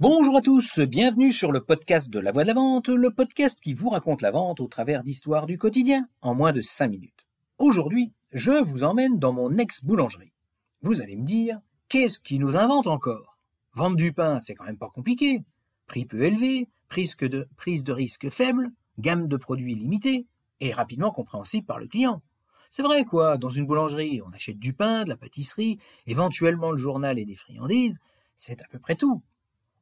Bonjour à tous, bienvenue sur le podcast de la voix de la vente, le podcast qui vous raconte la vente au travers d'histoires du quotidien en moins de 5 minutes. Aujourd'hui, je vous emmène dans mon ex-boulangerie. Vous allez me dire, qu'est-ce qui nous invente encore? Vendre du pain, c'est quand même pas compliqué. Prix peu élevé, prise de, prise de risque faible, gamme de produits limitée, et rapidement compréhensible par le client. C'est vrai quoi, dans une boulangerie, on achète du pain, de la pâtisserie, éventuellement le journal et des friandises, c'est à peu près tout.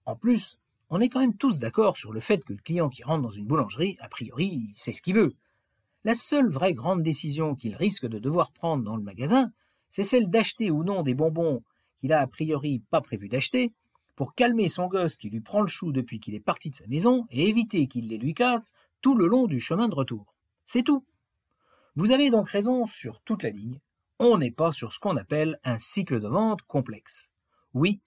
En plus, on est quand même tous d'accord sur le fait que le client qui rentre dans une boulangerie, a priori, il sait ce qu'il veut. La seule vraie grande décision qu'il risque de devoir prendre dans le magasin, c'est celle d'acheter ou non des bonbons qu'il a a priori pas prévu d'acheter, pour calmer son gosse qui lui prend le chou depuis qu'il est parti de sa maison et éviter qu'il les lui casse tout le long du chemin de retour. C'est tout. Vous avez donc raison sur toute la ligne. On n'est pas sur ce qu'on appelle un cycle de vente complexe. Oui,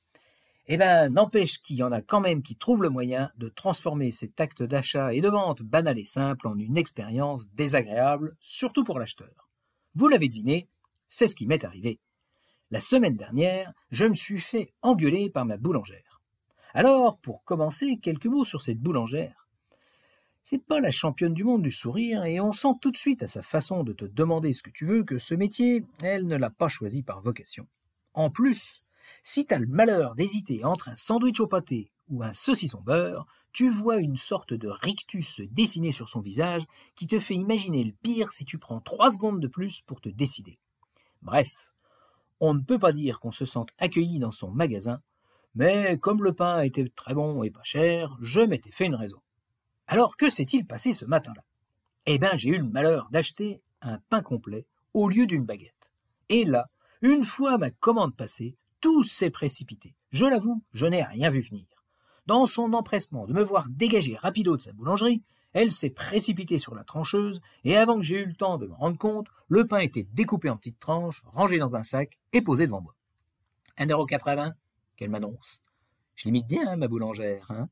eh ben, n'empêche qu'il y en a quand même qui trouvent le moyen de transformer cet acte d'achat et de vente banal et simple en une expérience désagréable, surtout pour l'acheteur. Vous l'avez deviné, c'est ce qui m'est arrivé. La semaine dernière, je me suis fait engueuler par ma boulangère. Alors, pour commencer, quelques mots sur cette boulangère. C'est pas la championne du monde du sourire et on sent tout de suite à sa façon de te demander ce que tu veux que ce métier, elle ne l'a pas choisi par vocation. En plus, si t'as le malheur d'hésiter entre un sandwich au pâté ou un saucisson beurre, tu vois une sorte de rictus se dessiner sur son visage qui te fait imaginer le pire si tu prends trois secondes de plus pour te décider. Bref, on ne peut pas dire qu'on se sente accueilli dans son magasin, mais comme le pain était très bon et pas cher, je m'étais fait une raison. Alors que s'est-il passé ce matin-là? Eh bien, j'ai eu le malheur d'acheter un pain complet au lieu d'une baguette. Et là, une fois ma commande passée, tout s'est précipité. Je l'avoue, je n'ai rien vu venir. Dans son empressement de me voir dégager rapido de sa boulangerie, elle s'est précipitée sur la trancheuse, et avant que j'ai eu le temps de me rendre compte, le pain était découpé en petites tranches, rangé dans un sac et posé devant moi. 1,80€ Qu'elle m'annonce. Je l'imite bien, hein, ma boulangère, hein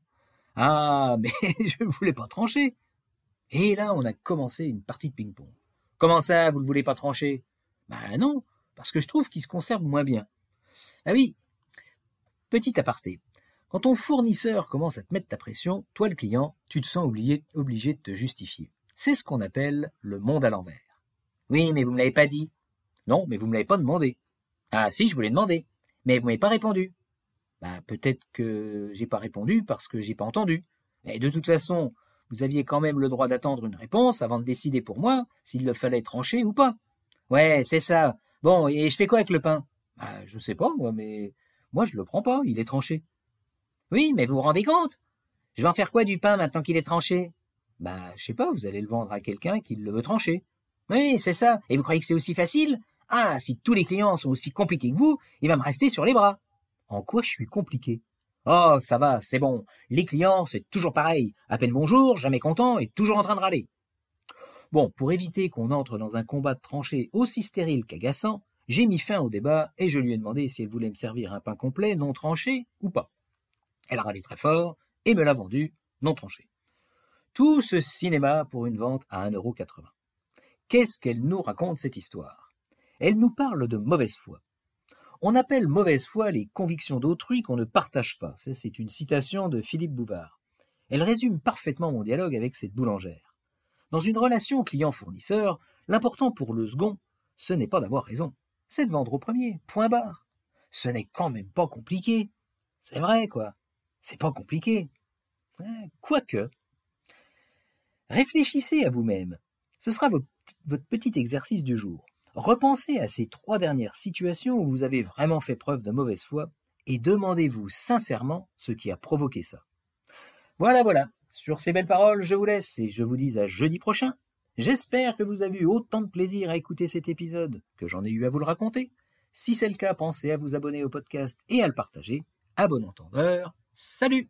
Ah, mais je ne voulais pas trancher. Et là, on a commencé une partie de ping-pong. Comment ça, vous ne voulez pas trancher? Ben non, parce que je trouve qu'il se conserve moins bien. Ah oui, petit aparté. Quand ton fournisseur commence à te mettre ta pression, toi le client, tu te sens obligé, de te justifier. C'est ce qu'on appelle le monde à l'envers. Oui, mais vous me l'avez pas dit. Non, mais vous me l'avez pas demandé. Ah si, je vous l'ai demandé. Mais vous m'avez pas répondu. Bah peut-être que j'ai pas répondu parce que j'ai pas entendu. Et de toute façon, vous aviez quand même le droit d'attendre une réponse avant de décider pour moi s'il le fallait trancher ou pas. Ouais, c'est ça. Bon, et je fais quoi avec le pain? Bah, je sais pas, moi, mais moi, je le prends pas, il est tranché. Oui, mais vous vous rendez compte? Je vais en faire quoi du pain maintenant qu'il est tranché? Bah, je sais pas, vous allez le vendre à quelqu'un qui le veut trancher. Oui, c'est ça. Et vous croyez que c'est aussi facile? Ah, si tous les clients sont aussi compliqués que vous, il va me rester sur les bras. En quoi je suis compliqué? Oh, ça va, c'est bon. Les clients, c'est toujours pareil. À peine bonjour, jamais content et toujours en train de râler. Bon, pour éviter qu'on entre dans un combat de tranchées aussi stérile qu'agaçant, j'ai mis fin au débat et je lui ai demandé si elle voulait me servir un pain complet, non tranché ou pas. Elle a râlé très fort et me l'a vendu non tranché. Tout ce cinéma pour une vente à 1,80€. Qu'est-ce qu'elle nous raconte cette histoire? Elle nous parle de mauvaise foi. On appelle mauvaise foi les convictions d'autrui qu'on ne partage pas. C'est une citation de Philippe Bouvard. Elle résume parfaitement mon dialogue avec cette boulangère. Dans une relation client-fournisseur, l'important pour le second, ce n'est pas d'avoir raison, c'est de vendre au premier, point barre. Ce n'est quand même pas compliqué. C'est vrai, quoi. C'est pas compliqué. Quoique. Réfléchissez à vous-même. Ce sera votre, votre petit exercice du jour. Repensez à ces trois dernières situations où vous avez vraiment fait preuve de mauvaise foi et demandez-vous sincèrement ce qui a provoqué ça. Voilà, voilà. Sur ces belles paroles, je vous laisse et je vous dis à jeudi prochain J'espère que vous avez eu autant de plaisir à écouter cet épisode que j'en ai eu à vous le raconter. Si c'est le cas, pensez à vous abonner au podcast et à le partager. À bon entendeur, salut